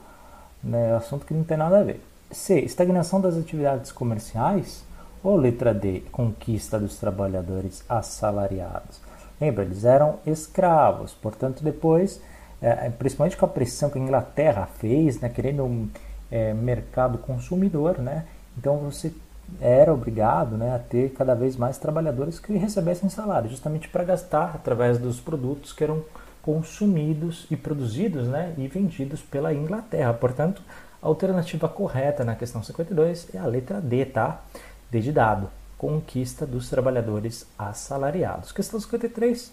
B: né, assunto que não tem nada a ver. C. Estagnação das atividades comerciais? Ou letra D. Conquista dos trabalhadores assalariados? Lembra, eles eram escravos, portanto, depois, é, principalmente com a pressão que a Inglaterra fez, né, querendo um é, mercado consumidor, né? Então você era obrigado né, a ter cada vez mais trabalhadores que recebessem salário, justamente para gastar através dos produtos que eram consumidos e produzidos né, e vendidos pela Inglaterra. Portanto, a alternativa correta na questão 52 é a letra D, tá? D de dado. Conquista dos trabalhadores assalariados. Questão 53.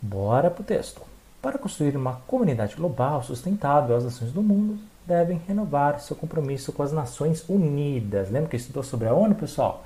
B: Bora para o texto. Para construir uma comunidade global sustentável, as nações do mundo devem renovar seu compromisso com as Nações Unidas. Lembra que estudou sobre a ONU, pessoal?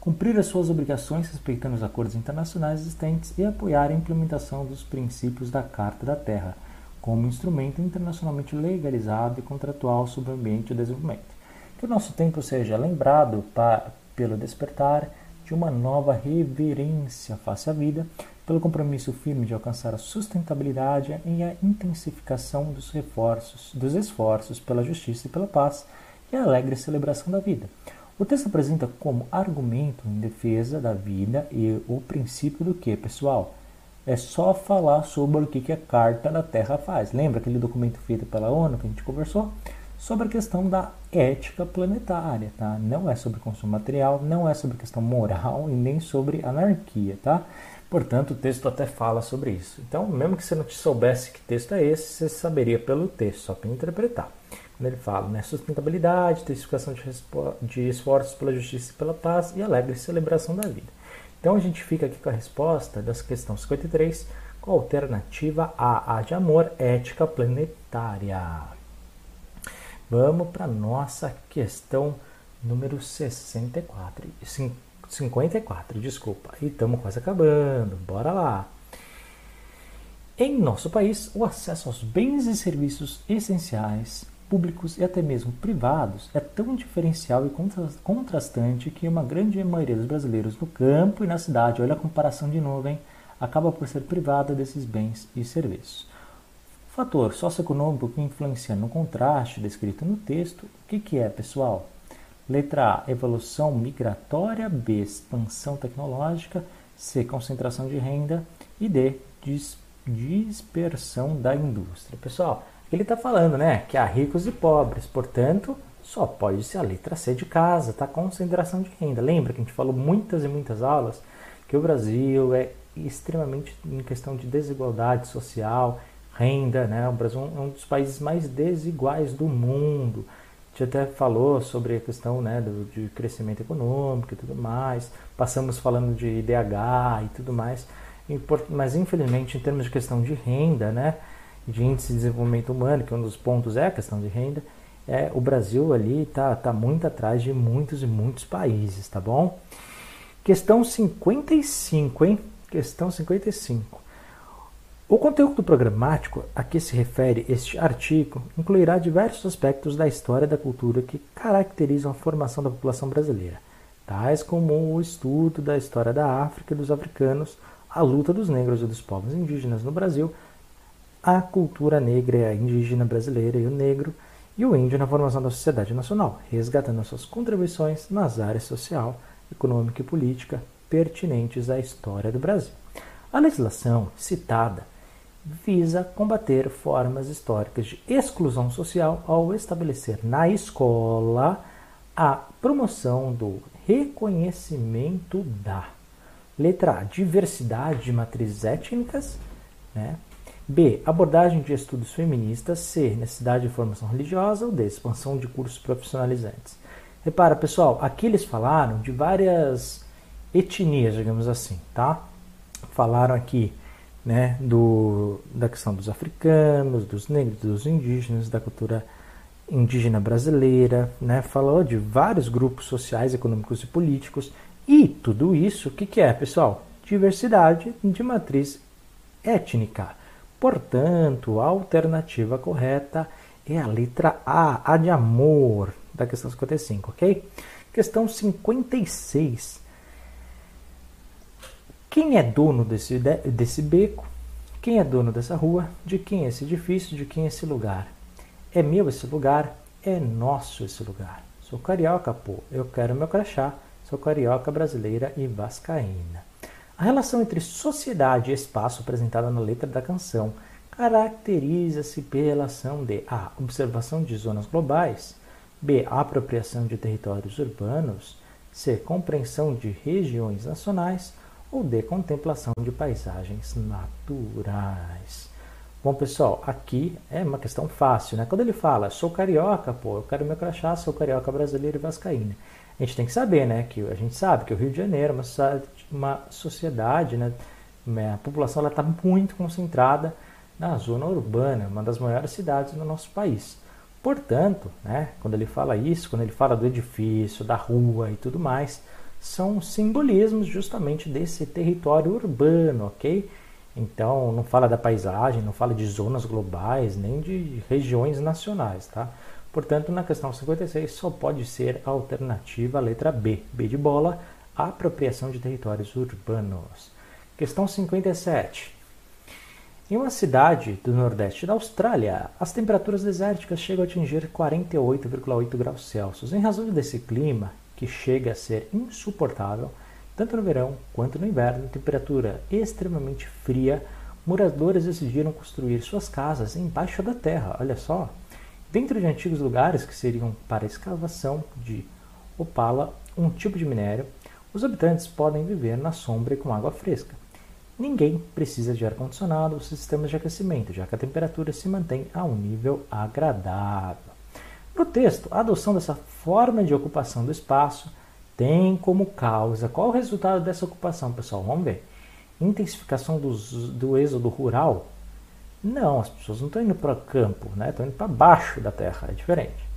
B: Cumprir as suas obrigações respeitando os acordos internacionais existentes e apoiar a implementação dos princípios da Carta da Terra como instrumento internacionalmente legalizado e contratual sobre o ambiente e o desenvolvimento. Que o nosso tempo seja lembrado para, pelo despertar de uma nova reverência face à vida, pelo compromisso firme de alcançar a sustentabilidade e a intensificação dos reforços, dos esforços pela justiça e pela paz e a alegre celebração da vida. O texto apresenta como argumento em defesa da vida e o princípio do que, pessoal? É só falar sobre o que a Carta da Terra faz. Lembra aquele documento feito pela ONU que a gente conversou? Sobre a questão da ética planetária, tá? Não é sobre consumo material, não é sobre questão moral e nem sobre anarquia, tá? Portanto, o texto até fala sobre isso. Então, mesmo que você não soubesse que texto é esse, você saberia pelo texto, só para interpretar. Ele fala, né, sustentabilidade, intensificação de, de esforços pela justiça e pela paz e alegre celebração da vida. Então, a gente fica aqui com a resposta dessa questão 53, com a alternativa A, A de amor, ética planetária. Vamos para nossa questão número 64. 54, desculpa. E estamos quase acabando. Bora lá. Em nosso país, o acesso aos bens e serviços essenciais, públicos e até mesmo privados é tão diferencial e contrastante que uma grande maioria dos brasileiros no campo e na cidade, olha a comparação de novo, acaba por ser privada desses bens e serviços. O fator socioeconômico que influencia no contraste descrito no texto, o que, que é, pessoal? Letra A, evolução migratória. B, expansão tecnológica. C, concentração de renda. E D, dis dispersão da indústria. Pessoal, ele está falando né, que há ricos e pobres, portanto, só pode ser a letra C de casa, tá? Concentração de renda. Lembra que a gente falou muitas e muitas aulas que o Brasil é extremamente em questão de desigualdade social, renda, né? O Brasil é um dos países mais desiguais do mundo gente até falou sobre a questão né, do, de crescimento econômico e tudo mais, passamos falando de IDH e tudo mais, mas infelizmente em termos de questão de renda, né, de índice de desenvolvimento humano, que um dos pontos é a questão de renda, é, o Brasil ali está tá muito atrás de muitos e muitos países, tá bom? Questão 55, hein? Questão 55. O conteúdo programático a que se refere este artigo incluirá diversos aspectos da história e da cultura que caracterizam a formação da população brasileira, tais como o estudo da história da África e dos africanos, a luta dos negros e dos povos indígenas no Brasil, a cultura negra e a indígena brasileira e o negro, e o índio na formação da sociedade nacional, resgatando suas contribuições nas áreas social, econômica e política pertinentes à história do Brasil. A legislação citada visa combater formas históricas de exclusão social ao estabelecer na escola a promoção do reconhecimento da letra A, diversidade de matrizes étnicas, né? B, abordagem de estudos feministas, C, necessidade de formação religiosa ou D, expansão de cursos profissionalizantes. Repara, pessoal, aqui eles falaram de várias etnias, digamos assim, tá? Falaram aqui né, do, da questão dos africanos, dos negros, dos indígenas, da cultura indígena brasileira, né, falou de vários grupos sociais, econômicos e políticos, e tudo isso, o que, que é, pessoal? Diversidade de matriz étnica. Portanto, a alternativa correta é a letra A, A de amor, da questão 55, ok? Questão 56. Quem é dono desse, desse beco? Quem é dono dessa rua? De quem é esse edifício? De quem é esse lugar? É meu esse lugar? É nosso esse lugar. Sou carioca, pô. Eu quero meu crachá. Sou carioca brasileira e vascaína. A relação entre sociedade e espaço apresentada na letra da canção caracteriza-se pela ação de A. Observação de zonas globais. B. Apropriação de territórios urbanos. C. Compreensão de regiões nacionais ou de contemplação de paisagens naturais. Bom, pessoal, aqui é uma questão fácil, né? Quando ele fala, sou carioca, pô, eu quero meu crachá, sou carioca brasileiro e vascaína. A gente tem que saber, né? Que a gente sabe que o Rio de Janeiro é uma, uma sociedade, né? A população está muito concentrada na zona urbana, uma das maiores cidades do nosso país. Portanto, né, quando ele fala isso, quando ele fala do edifício, da rua e tudo mais, são simbolismos justamente desse território urbano, ok? Então, não fala da paisagem, não fala de zonas globais, nem de regiões nacionais, tá? Portanto, na questão 56 só pode ser a alternativa a letra B, B de bola, apropriação de territórios urbanos. Questão 57. Em uma cidade do nordeste da Austrália, as temperaturas desérticas chegam a atingir 48,8 graus Celsius. Em razão desse clima, que chega a ser insuportável, tanto no verão quanto no inverno, temperatura extremamente fria, moradores decidiram construir suas casas embaixo da terra. Olha só, dentro de antigos lugares que seriam para escavação de opala, um tipo de minério, os habitantes podem viver na sombra e com água fresca. ninguém precisa de ar-condicionado ou sistemas de aquecimento, já que a temperatura se mantém a um nível agradável. No texto, a adoção dessa forma de ocupação do espaço tem como causa. Qual o resultado dessa ocupação, pessoal? Vamos ver. Intensificação do êxodo rural? Não, as pessoas não estão indo para o campo, né? estão indo para baixo da terra, é diferente.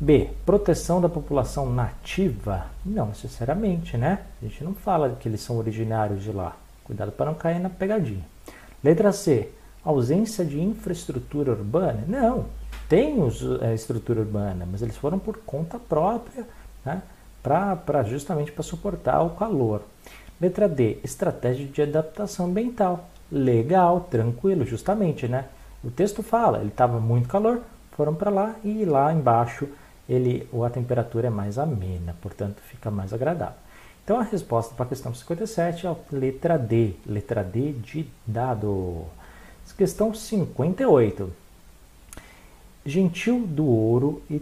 B: B. Proteção da população nativa? Não necessariamente, né? A gente não fala que eles são originários de lá. Cuidado para não cair na pegadinha. Letra C. Ausência de infraestrutura urbana? Não, tem os, a estrutura urbana, mas eles foram por conta própria, né? Pra, justamente para suportar o calor. Letra D. Estratégia de adaptação ambiental. Legal, tranquilo, justamente, né? O texto fala, ele estava muito calor, foram para lá e lá embaixo ele, a temperatura é mais amena, portanto fica mais agradável. Então a resposta para a questão 57 é a letra D, letra D de dado. Questão 58. Gentil do Ouro e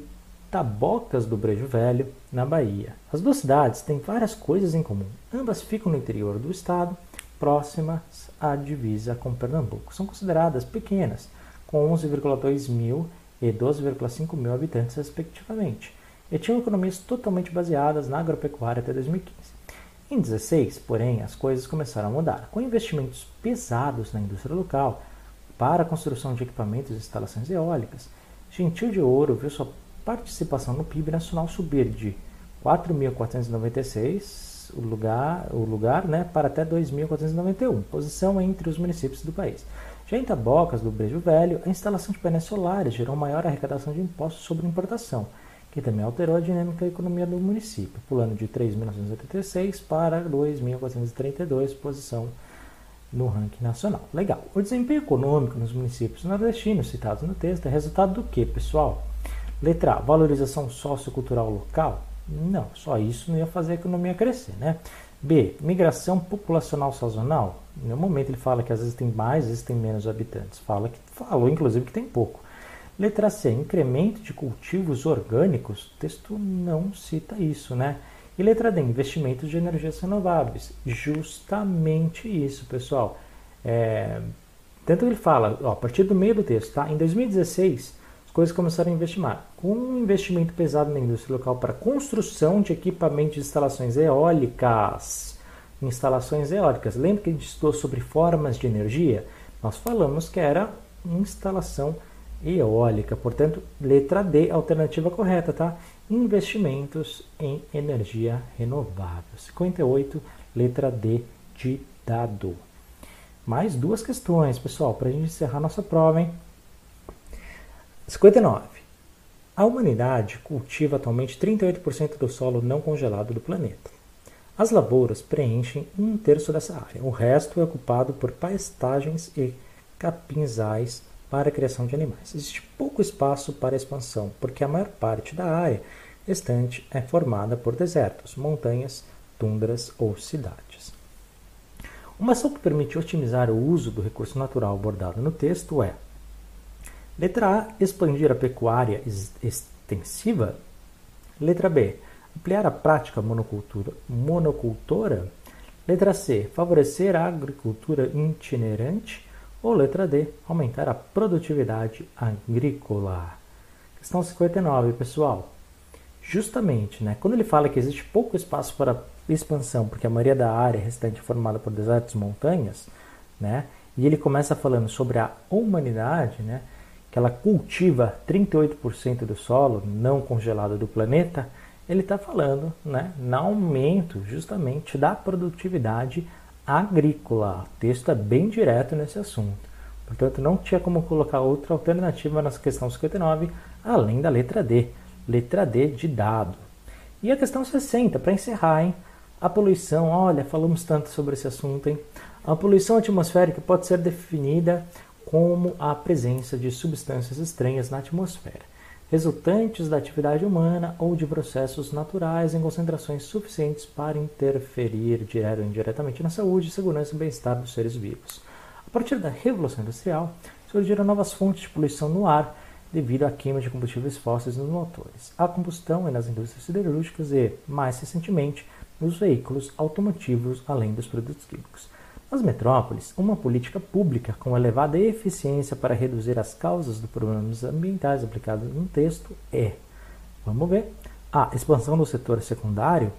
B: Tabocas do Brejo Velho, na Bahia. As duas cidades têm várias coisas em comum. Ambas ficam no interior do estado, próximas à divisa com Pernambuco. São consideradas pequenas, com 11,2 mil e 12,5 mil habitantes, respectivamente, e tinham economias totalmente baseadas na agropecuária até 2015. Em 2016, porém, as coisas começaram a mudar, com investimentos pesados na indústria local para a construção de equipamentos e instalações eólicas. Gentil de Ouro viu sua participação no PIB nacional subir de 4.496 o lugar, o lugar né, para até 2.491, posição entre os municípios do país. Já em Tabocas, do Brejo Velho, a instalação de painéis solares gerou maior arrecadação de impostos sobre importação, que também alterou a dinâmica da economia do município, pulando de 3.986 para 2.432, posição no ranking nacional. Legal. O desempenho econômico nos municípios nordestinos citados no texto é resultado do que, pessoal? Letra A, valorização sociocultural local? Não, só isso não ia fazer a economia crescer, né? B, migração populacional sazonal? No momento ele fala que às vezes tem mais, às vezes tem menos habitantes. Fala que falou inclusive que tem pouco. Letra C, incremento de cultivos orgânicos? O texto não cita isso, né? E letra D, investimentos de energias renováveis. Justamente isso, pessoal. É, tanto ele fala, ó, a partir do meio do texto, tá? Em 2016, coisas começaram a investir mais. Com um investimento pesado na indústria local para construção de equipamentos de instalações eólicas. Instalações eólicas. Lembra que a gente estudou sobre formas de energia? Nós falamos que era instalação eólica. Portanto, letra D, alternativa correta, tá? Investimentos em energia renovável. 58, letra D de dado. Mais duas questões, pessoal, para a gente encerrar nossa prova, hein? 59. A humanidade cultiva atualmente 38% do solo não congelado do planeta. As lavouras preenchem um terço dessa área. O resto é ocupado por pastagens e capinzais para a criação de animais. Existe pouco espaço para expansão, porque a maior parte da área restante é formada por desertos, montanhas, tundras ou cidades. Uma ação que permite otimizar o uso do recurso natural abordado no texto é Letra A, expandir a pecuária extensiva. Letra B, ampliar a prática monocultura, monocultora. Letra C, favorecer a agricultura itinerante. Ou letra D, aumentar a produtividade agrícola. Questão 59, pessoal. Justamente, né, quando ele fala que existe pouco espaço para expansão, porque a maioria da área restante é formada por desertos e montanhas, né, e ele começa falando sobre a humanidade, né, que ela cultiva 38% do solo não congelado do planeta, ele está falando né, no aumento justamente da produtividade agrícola. O texto é bem direto nesse assunto. Portanto, não tinha como colocar outra alternativa nessa questão 59, além da letra D. Letra D de dado. E a questão 60, para encerrar, hein? A poluição, olha, falamos tanto sobre esse assunto, hein? A poluição atmosférica pode ser definida como a presença de substâncias estranhas na atmosfera, resultantes da atividade humana ou de processos naturais em concentrações suficientes para interferir direto ou indiretamente na saúde, segurança e bem-estar dos seres vivos. A partir da Revolução Industrial, surgiram novas fontes de poluição no ar devido à queima de combustíveis fósseis nos motores, a combustão é nas indústrias siderúrgicas e, mais recentemente, nos veículos automotivos, além dos produtos químicos. Nas metrópoles, uma política pública com elevada eficiência para reduzir as causas dos problemas ambientais aplicados no texto é, vamos ver, A. Expansão do setor secundário.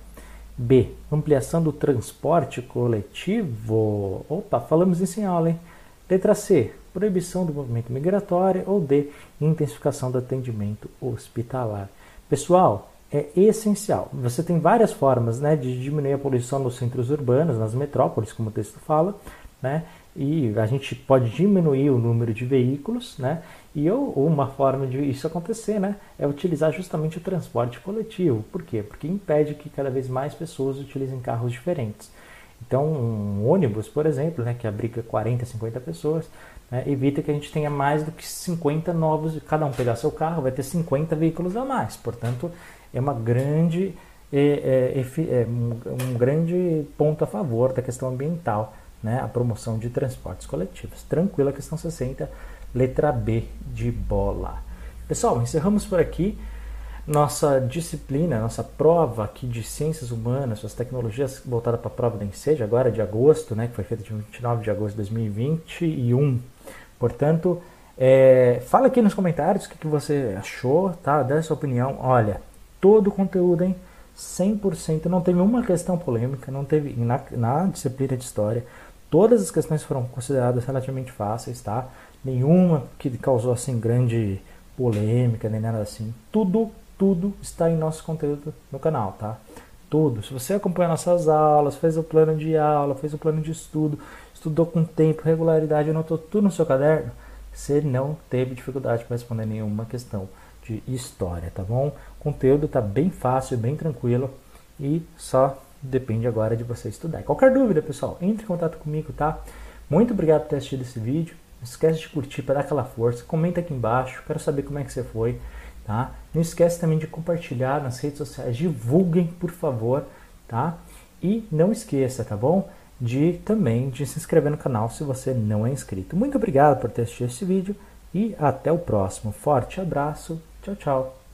B: B. Ampliação do transporte coletivo. Opa, falamos isso em aula, hein? Letra C. Proibição do movimento migratório. Ou D. Intensificação do atendimento hospitalar. Pessoal, é essencial. Você tem várias formas né, de diminuir a poluição nos centros urbanos, nas metrópoles, como o texto fala, né, e a gente pode diminuir o número de veículos, né, e ou, uma forma de isso acontecer né, é utilizar justamente o transporte coletivo. Por quê? Porque impede que cada vez mais pessoas utilizem carros diferentes. Então, um ônibus, por exemplo, né, que abriga 40, 50 pessoas, né, evita que a gente tenha mais do que 50 novos, cada um pegar seu carro, vai ter 50 veículos a mais. Portanto, é uma grande é, é, é, um grande ponto a favor da questão ambiental, né? a promoção de transportes coletivos. Tranquila, questão 60, letra B de bola. Pessoal, encerramos por aqui nossa disciplina, nossa prova aqui de ciências humanas, suas tecnologias voltada para a prova da Enseja, agora de agosto, né, que foi feita de 29 de agosto de 2021. Portanto, é, fala aqui nos comentários o que, que você achou, tá? Dê a sua opinião. Olha, todo o conteúdo, hein? 100%, não teve uma questão polêmica, não teve na, na disciplina de história. Todas as questões foram consideradas relativamente fáceis, tá? Nenhuma que causou assim grande polêmica, nem nada assim. Tudo, tudo está em nosso conteúdo no canal, tá? Tudo. Se você acompanha nossas aulas, fez o plano de aula, fez o plano de estudo, estudou com tempo, regularidade, anotou tudo no seu caderno, você não teve dificuldade para responder nenhuma questão de história, tá bom? Conteúdo está bem fácil, bem tranquilo e só depende agora de você estudar. Qualquer dúvida, pessoal, entre em contato comigo, tá? Muito obrigado por ter assistido esse vídeo. Não esquece de curtir para dar aquela força. Comenta aqui embaixo, quero saber como é que você foi, tá? Não esquece também de compartilhar nas redes sociais, divulguem, por favor, tá? E não esqueça, tá bom? De também de se inscrever no canal se você não é inscrito. Muito obrigado por ter assistido esse vídeo e até o próximo. Forte abraço Tchau, tchau.